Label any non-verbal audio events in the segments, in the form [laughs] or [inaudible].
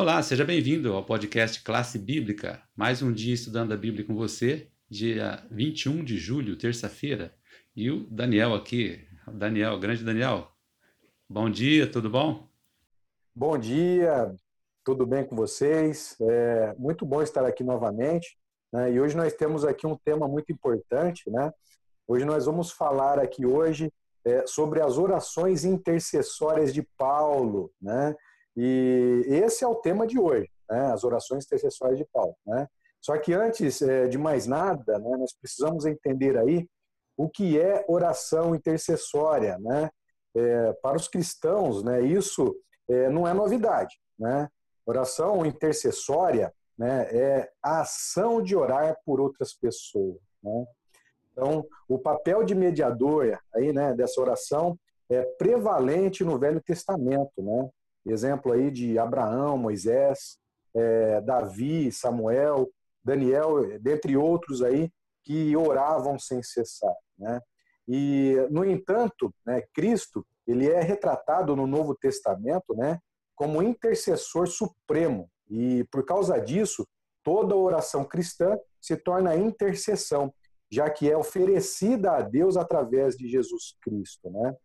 Olá, seja bem-vindo ao podcast Classe Bíblica. Mais um dia estudando a Bíblia com você, dia 21 de julho, terça-feira. E o Daniel aqui, Daniel, grande Daniel. Bom dia, tudo bom? Bom dia, tudo bem com vocês? É muito bom estar aqui novamente. Né? E hoje nós temos aqui um tema muito importante, né? Hoje nós vamos falar aqui hoje é, sobre as orações intercessórias de Paulo, né? E esse é o tema de hoje, né? as orações intercessórias de Paulo. Né? Só que antes é, de mais nada, né, nós precisamos entender aí o que é oração intercessória. Né? É, para os cristãos, né, isso é, não é novidade. Né? Oração intercessória né, é a ação de orar por outras pessoas. Né? Então, o papel de mediador aí, né, dessa oração é prevalente no Velho Testamento. Né? Exemplo aí de Abraão, Moisés, é, Davi, Samuel, Daniel, dentre outros aí, que oravam sem cessar. Né? E, no entanto, né, Cristo ele é retratado no Novo Testamento né, como intercessor supremo. E, por causa disso, toda oração cristã se torna intercessão, já que é oferecida a Deus através de Jesus Cristo. Né?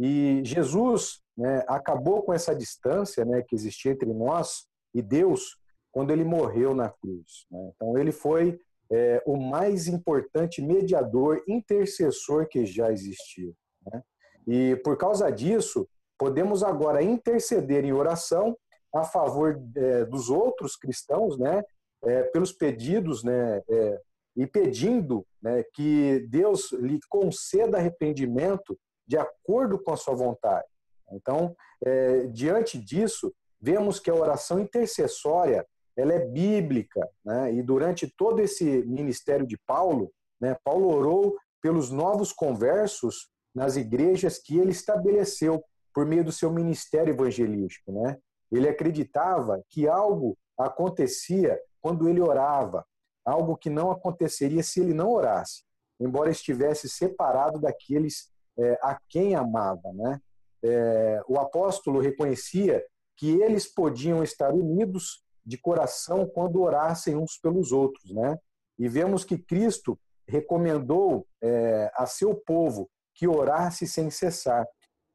E Jesus né, acabou com essa distância né, que existia entre nós e Deus quando ele morreu na cruz. Né? Então, ele foi é, o mais importante mediador, intercessor que já existiu. Né? E por causa disso, podemos agora interceder em oração a favor é, dos outros cristãos, né, é, pelos pedidos, né, é, e pedindo né, que Deus lhe conceda arrependimento de acordo com a sua vontade. Então, é, diante disso, vemos que a oração intercessória ela é bíblica, né? e durante todo esse ministério de Paulo, né, Paulo orou pelos novos conversos nas igrejas que ele estabeleceu por meio do seu ministério evangelístico. Né? Ele acreditava que algo acontecia quando ele orava, algo que não aconteceria se ele não orasse, embora estivesse separado daqueles é, a quem amava. Né? É, o apóstolo reconhecia que eles podiam estar unidos de coração quando orassem uns pelos outros. Né? E vemos que Cristo recomendou é, a seu povo que orasse sem cessar.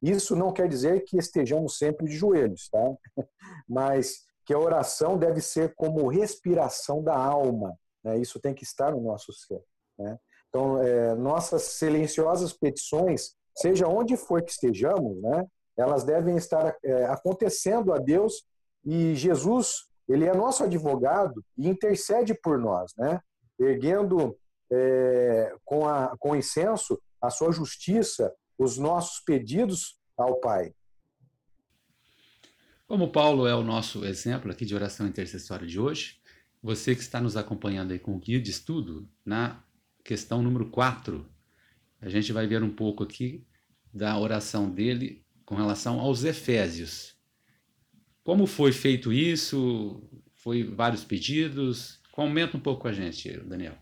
Isso não quer dizer que estejamos sempre de joelhos, tá? [laughs] mas que a oração deve ser como respiração da alma. Né? Isso tem que estar no nosso ser. Né? Então, é, nossas silenciosas petições, seja onde for que estejamos, né, elas devem estar é, acontecendo a Deus e Jesus, ele é nosso advogado e intercede por nós, né, erguendo é, com, a, com incenso a sua justiça, os nossos pedidos ao Pai. Como Paulo é o nosso exemplo aqui de oração intercessória de hoje, você que está nos acompanhando aí com o guia de estudo, na questão número 4. A gente vai ver um pouco aqui da oração dele com relação aos Efésios. Como foi feito isso? Foi vários pedidos? Comenta um pouco com a gente, Daniel.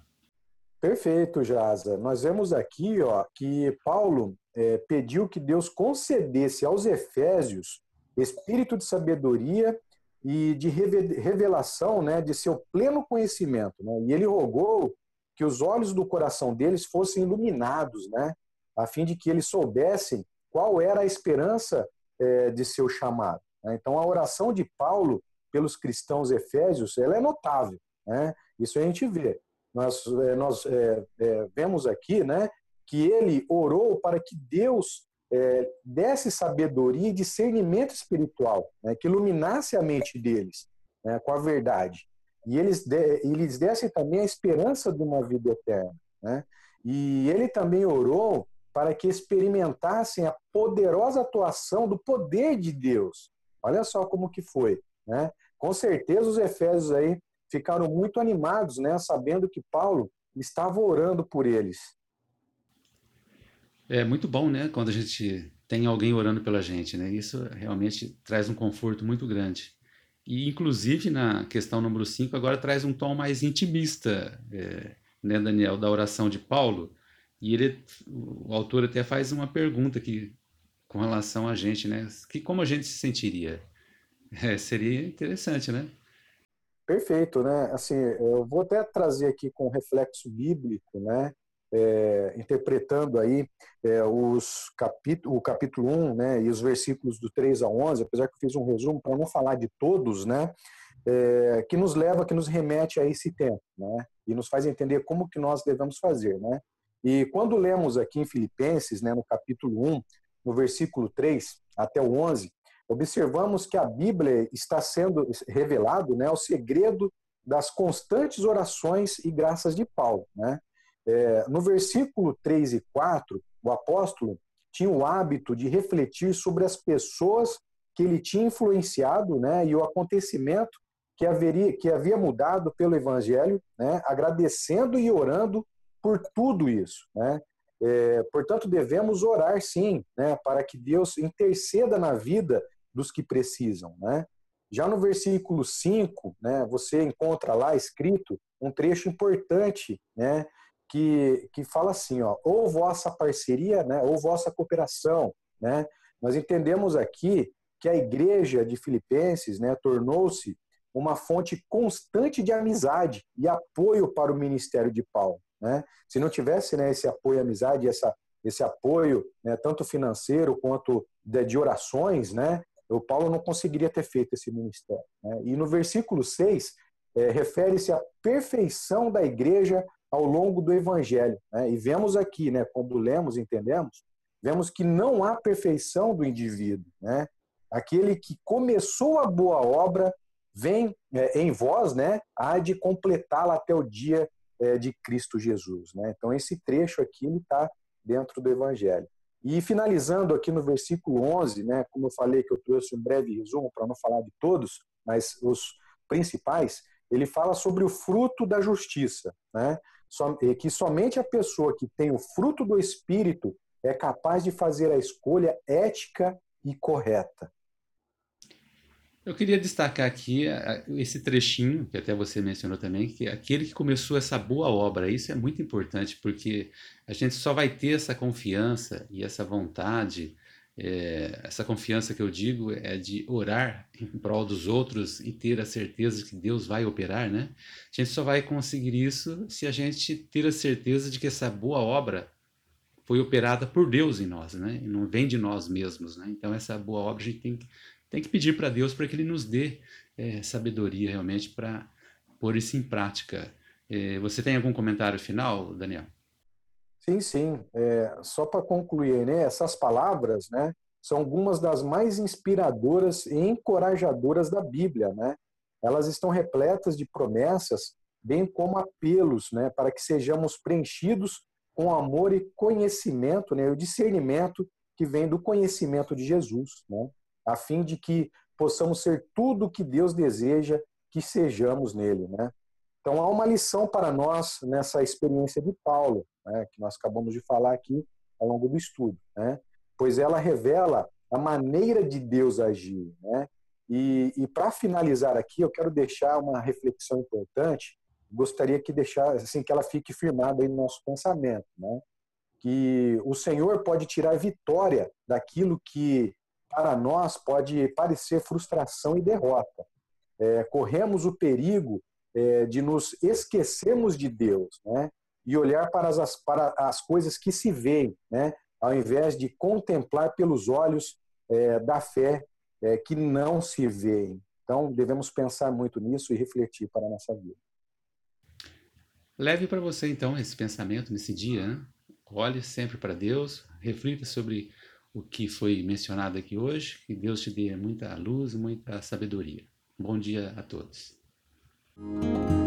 Perfeito, Jaza. Nós vemos aqui ó, que Paulo é, pediu que Deus concedesse aos Efésios espírito de sabedoria e de revelação né, de seu pleno conhecimento. Né? E ele rogou que os olhos do coração deles fossem iluminados, né, a fim de que eles soubessem qual era a esperança é, de seu chamado. Né? Então, a oração de Paulo pelos cristãos efésios, ela é notável, né? Isso a gente vê. Nós, é, nós é, é, vemos aqui, né, que ele orou para que Deus é, desse sabedoria e discernimento espiritual, né, que iluminasse a mente deles né, com a verdade e eles, de, eles dessem também a esperança de uma vida eterna. Né? E ele também orou para que experimentassem a poderosa atuação do poder de Deus. Olha só como que foi. Né? Com certeza os efésios aí ficaram muito animados, né, sabendo que Paulo estava orando por eles. É muito bom, né, quando a gente tem alguém orando pela gente, né? Isso realmente traz um conforto muito grande. E, inclusive, na questão número 5, agora traz um tom mais intimista, é, né, Daniel, da oração de Paulo. E ele, o autor até faz uma pergunta aqui com relação a gente, né? Que, como a gente se sentiria É, seria interessante, né? Perfeito, né? Assim, eu vou até trazer aqui com reflexo bíblico, né? É, interpretando aí é, os capítulo, o capítulo 1 né, e os versículos do 3 a 11, apesar que eu fiz um resumo para não falar de todos, né, é, que nos leva, que nos remete a esse tempo, né, e nos faz entender como que nós devemos fazer. Né. E quando lemos aqui em Filipenses, né, no capítulo 1, no versículo 3 até o 11, observamos que a Bíblia está sendo revelado né, o segredo das constantes orações e graças de Paulo. Né? É, no versículo 3 e 4, o apóstolo tinha o hábito de refletir sobre as pessoas que ele tinha influenciado né, e o acontecimento que, haveria, que havia mudado pelo Evangelho, né, agradecendo e orando por tudo isso. Né? É, portanto, devemos orar sim, né, para que Deus interceda na vida dos que precisam. Né? Já no versículo 5, né, você encontra lá escrito um trecho importante né, que, que fala assim, ó, ou vossa parceria, né, ou vossa cooperação. Né? Nós entendemos aqui que a igreja de Filipenses né, tornou-se uma fonte constante de amizade e apoio para o ministério de Paulo. Né? Se não tivesse né, esse apoio, amizade, essa, esse apoio, né, tanto financeiro quanto de, de orações, né, o Paulo não conseguiria ter feito esse ministério. Né? E no versículo 6, é, refere-se à perfeição da igreja ao longo do evangelho. Né? E vemos aqui, né, quando lemos, entendemos, vemos que não há perfeição do indivíduo. Né? Aquele que começou a boa obra vem é, em vós, né, há de completá-la até o dia é, de Cristo Jesus. Né? Então, esse trecho aqui está dentro do evangelho. E finalizando aqui no versículo 11, né, como eu falei que eu trouxe um breve resumo para não falar de todos, mas os principais, ele fala sobre o fruto da justiça, né? Que somente a pessoa que tem o fruto do Espírito é capaz de fazer a escolha ética e correta. Eu queria destacar aqui esse trechinho, que até você mencionou também, que é aquele que começou essa boa obra, isso é muito importante, porque a gente só vai ter essa confiança e essa vontade, é, essa confiança que eu digo é de orar em prol dos outros e ter a certeza de que Deus vai operar, né? A gente só vai conseguir isso se a gente ter a certeza de que essa boa obra foi operada por Deus em nós, né? E não vem de nós mesmos, né? Então essa boa obra a gente tem que tem que pedir para Deus para que Ele nos dê é, sabedoria realmente para pôr isso em prática. É, você tem algum comentário final, Daniel? Sim, sim. É, só para concluir, né, essas palavras, né, são algumas das mais inspiradoras e encorajadoras da Bíblia, né? Elas estão repletas de promessas, bem como apelos, né, para que sejamos preenchidos com amor e conhecimento, né, o discernimento que vem do conhecimento de Jesus, né? a fim de que possamos ser tudo o que Deus deseja que sejamos nele, né? Então há uma lição para nós nessa experiência de Paulo, né, que nós acabamos de falar aqui ao longo do estudo, né? Pois ela revela a maneira de Deus agir, né? E, e para finalizar aqui, eu quero deixar uma reflexão importante. Gostaria que deixar assim que ela fique firmada aí no nosso pensamento, né? Que o Senhor pode tirar vitória daquilo que para nós pode parecer frustração e derrota. É, corremos o perigo é, de nos esquecermos de Deus, né? E olhar para as, para as coisas que se veem, né? Ao invés de contemplar pelos olhos é, da fé é, que não se veem. Então, devemos pensar muito nisso e refletir para a nossa vida. Leve para você, então, esse pensamento nesse dia. Né? Olhe sempre para Deus, reflita sobre o que foi mencionado aqui hoje. Que Deus te dê muita luz, muita sabedoria. Bom dia a todos. Música